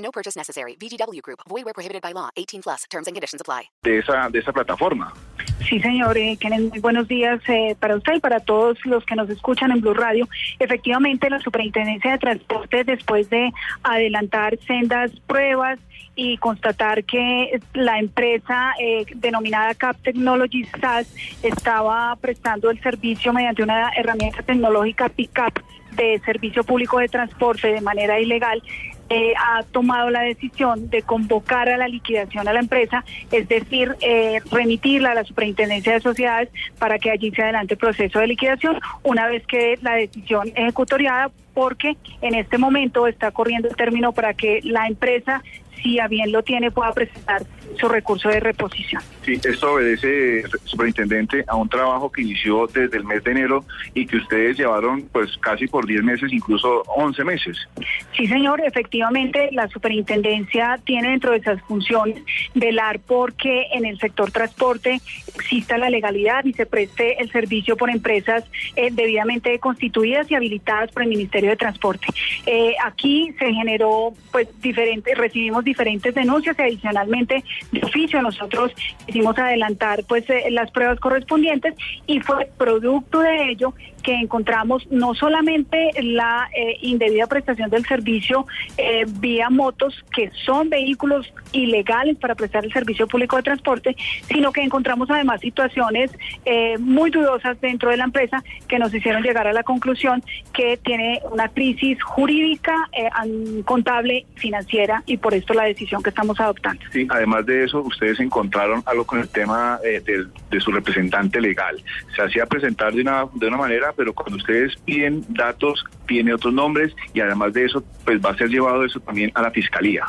No purchase necessary. VGW Group. Void where prohibited by law. 18 plus. Terms and conditions apply. de esa, de esa plataforma. Sí, señor. Eh, muy buenos días eh, para usted y para todos los que nos escuchan en Blue Radio. Efectivamente, la Superintendencia de Transporte, después de adelantar sendas pruebas y constatar que la empresa eh, denominada Cap Technologies SAS estaba prestando el servicio mediante una herramienta tecnológica PICAP de servicio público de transporte de manera ilegal, eh, ha tomado la decisión de convocar a la liquidación a la empresa, es decir, eh, remitirla a la Superintendencia de Sociedades para que allí se adelante el proceso de liquidación una vez que la decisión ejecutoriada, porque en este momento está corriendo el término para que la empresa, si a bien lo tiene, pueda presentar su recurso de reposición. Sí, esto obedece, superintendente, a un trabajo que inició desde el mes de enero y que ustedes llevaron pues casi por 10 meses, incluso 11 meses. Sí, señor, efectivamente la superintendencia tiene dentro de esas funciones velar porque en el sector transporte exista la legalidad y se preste el servicio por empresas eh, debidamente constituidas y habilitadas por el Ministerio de Transporte. Eh, aquí se generó, pues, diferentes, recibimos diferentes denuncias y adicionalmente de oficio. Nosotros hicimos adelantar, pues, eh, las pruebas correspondientes y fue producto de ello que encontramos no solamente la eh, indebida prestación del servicio eh, vía motos, que son vehículos ilegales para prestar el servicio público de transporte, sino que encontramos además situaciones eh, muy dudosas dentro de la empresa que nos hicieron llegar a la conclusión que tiene una crisis jurídica, eh, contable, financiera y por esto la decisión que estamos adoptando. Sí, además de eso, ustedes encontraron algo con el tema eh, del- de su representante legal. Se hacía presentar de una, de una manera, pero cuando ustedes piden datos, tiene otros nombres y además de eso, pues va a ser llevado eso también a la fiscalía.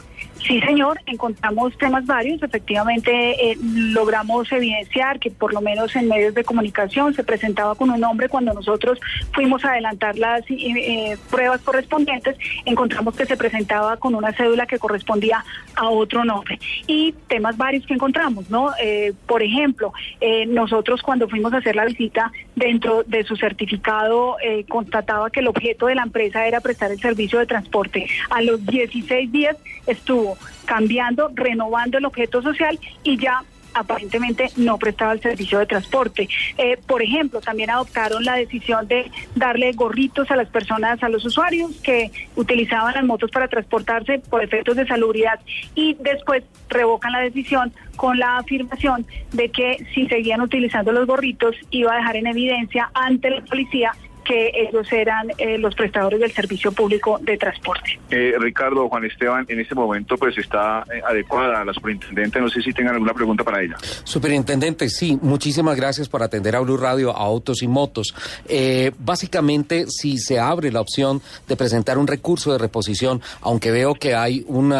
Sí, señor, encontramos temas varios. Efectivamente, eh, logramos evidenciar que por lo menos en medios de comunicación se presentaba con un nombre. Cuando nosotros fuimos a adelantar las eh, eh, pruebas correspondientes, encontramos que se presentaba con una cédula que correspondía a otro nombre. Y temas varios que encontramos, ¿no? Eh, por ejemplo, nosotros cuando fuimos a hacer la visita, dentro de su certificado, eh, constataba que el objeto de la empresa era prestar el servicio de transporte. A los 16 días estuvo cambiando, renovando el objeto social y ya aparentemente no prestaba el servicio de transporte. Eh, por ejemplo, también adoptaron la decisión de darle gorritos a las personas, a los usuarios que utilizaban las motos para transportarse por efectos de salubridad y después revocan la decisión con la afirmación de que si seguían utilizando los gorritos iba a dejar en evidencia ante la policía que ellos eran eh, los prestadores del servicio público de transporte. Eh, Ricardo, Juan Esteban, en este momento pues está eh, adecuada la superintendente. No sé si tengan alguna pregunta para ella. Superintendente, sí, muchísimas gracias por atender a Blue Radio, a Autos y Motos. Eh, básicamente, si se abre la opción de presentar un recurso de reposición, aunque veo que hay un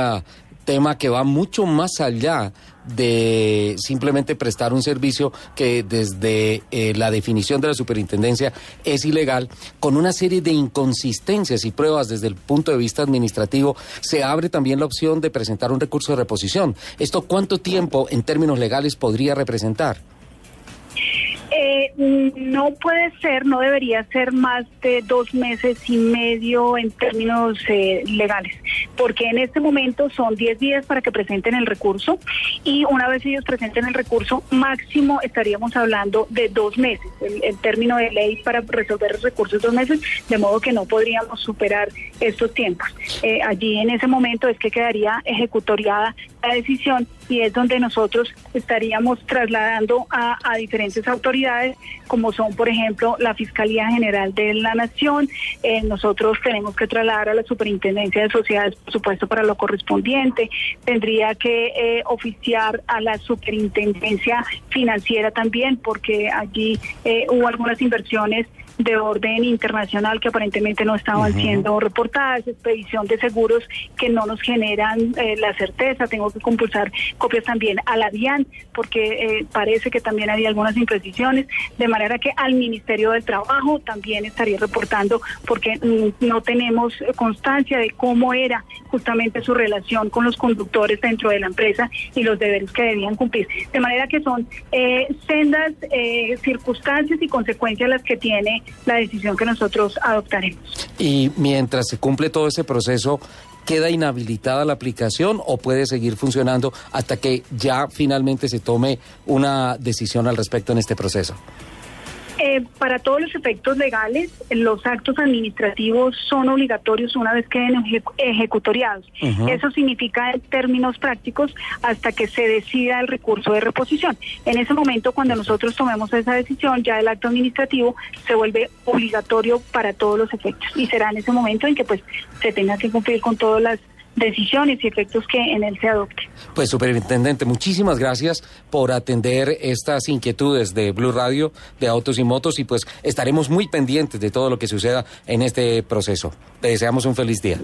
tema que va mucho más allá de simplemente prestar un servicio que desde eh, la definición de la superintendencia es ilegal, con una serie de inconsistencias y pruebas desde el punto de vista administrativo, se abre también la opción de presentar un recurso de reposición. ¿Esto cuánto tiempo en términos legales podría representar? Eh, no puede ser, no debería ser más de dos meses y medio en términos eh, legales, porque en este momento son 10 días para que presenten el recurso y una vez ellos presenten el recurso, máximo estaríamos hablando de dos meses, el, término de ley para resolver el recurso es dos meses, de modo que no podríamos superar estos tiempos. Eh, allí en ese momento es que quedaría ejecutoriada la decisión y es donde nosotros estaríamos trasladando a, diferentes autoridades, como son, por ejemplo, la Fiscalía General de la Nación. Eh, nosotros tenemos que trasladar a la Superintendencia de Sociedades, por supuesto, para lo correspondiente. Tendría que eh, oficiar a la Superintendencia Financiera también, porque allí eh, hubo algunas inversiones de orden internacional que aparentemente no estaban siendo reportadas, expedición de seguros que no nos generan eh, la certeza. Tengo que compulsar copias también a la DIAN porque eh, parece que también había algunas imprecisiones, de manera que al Ministerio del Trabajo también estaría reportando porque mm, no tenemos constancia de cómo era justamente su relación con los conductores dentro de la empresa y los deberes que debían cumplir. De manera que son eh, sendas eh, circunstancias y consecuencias las que tiene la decisión que nosotros adoptaremos. Y mientras se cumple todo ese proceso, ¿queda inhabilitada la aplicación o puede seguir funcionando hasta que ya finalmente se tome una decisión al respecto en este proceso? Eh, para todos los efectos legales, los actos administrativos son obligatorios una vez queden ejecu- ejecutoriados. Eso significa en términos prácticos hasta que se decida el recurso de reposición. En ese momento, cuando nosotros tomemos esa decisión, ya el acto administrativo se vuelve obligatorio para todos los efectos y será en ese momento en que pues se tenga que cumplir con todas las decisiones y efectos que en él se adopte. Pues, superintendente, muchísimas gracias por atender estas inquietudes de Blue Radio, de Autos y Motos, y pues estaremos muy pendientes de todo lo que suceda en este proceso. Le deseamos un feliz día.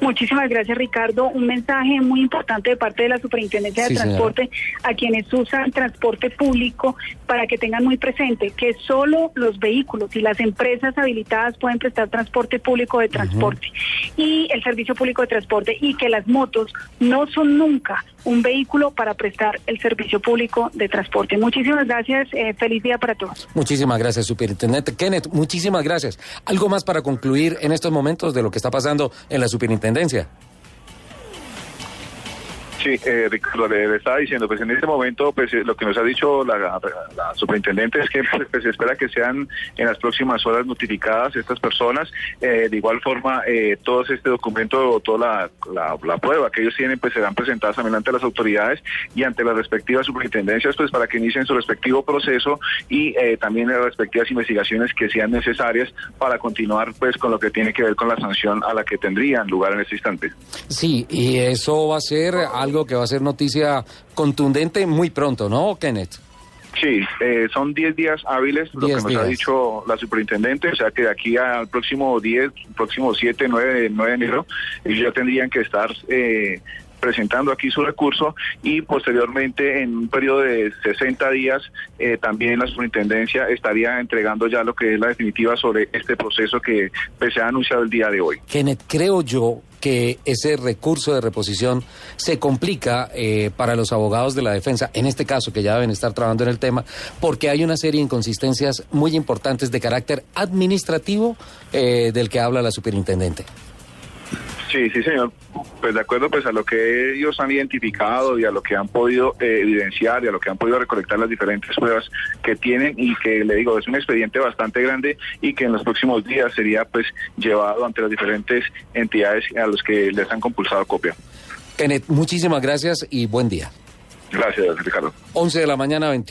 Muchísimas gracias, Ricardo. Un mensaje muy importante de parte de la Superintendencia de señora. Transporte a quienes usan transporte público para que tengan muy presente que solo los vehículos y las empresas habilitadas pueden prestar transporte público de transporte y el servicio público de transporte y que las motos no son nunca un vehículo para prestar el servicio público de transporte. Muchísimas gracias. eh, feliz día para todos. Muchísimas gracias, superintendente. Kenneth, muchísimas gracias. ¿Algo más para concluir en estos momentos de lo que está pasando en la superintendencia? Intendencia. Sí, eh, Ricardo, le, le estaba diciendo, pues en este momento, pues eh, lo que nos ha dicho la, superintendente es que pues, pues, se espera que sean en las próximas horas notificadas estas personas. Eh, de igual forma, eh, todo este documento, toda la, la- la prueba que ellos tienen, pues serán presentadas también ante las autoridades y ante las respectivas superintendencias, pues para que inicien su respectivo proceso y eh, también las respectivas investigaciones que sean necesarias para continuar, pues con lo que tiene que ver con la sanción a la que tendrían lugar en este instante. Sí, y eso va a ser algo que va a ser noticia contundente muy pronto, ¿no, Kenneth? Sí, eh, son 10 días hábiles, lo 10 que nos ha dicho la superintendente, o sea que de aquí al próximo 10, próximo 7, 9, 9 de enero, ellos ya tendrían que estar eh, presentando aquí su recurso y posteriormente en un periodo de 60 días eh, también la superintendencia estaría entregando ya lo que es la definitiva sobre este proceso que pues, se ha anunciado el día de hoy. Kenneth, creo yo que ese recurso de reposición se complica eh, para los abogados de la defensa, en este caso que ya deben estar trabajando en el tema, porque hay una serie de inconsistencias muy importantes de carácter administrativo eh, del que habla la superintendente. Sí, sí, señor. Pues de acuerdo pues a lo que ellos han identificado y a lo que han podido eh, evidenciar y a lo que han podido recolectar las diferentes pruebas que tienen y que le digo es un expediente bastante grande y que en los próximos días sería pues llevado ante las diferentes entidades a los que les han compulsado copia. Kenneth, muchísimas gracias y buen día. Gracias, Ricardo. 11 de la mañana, 20.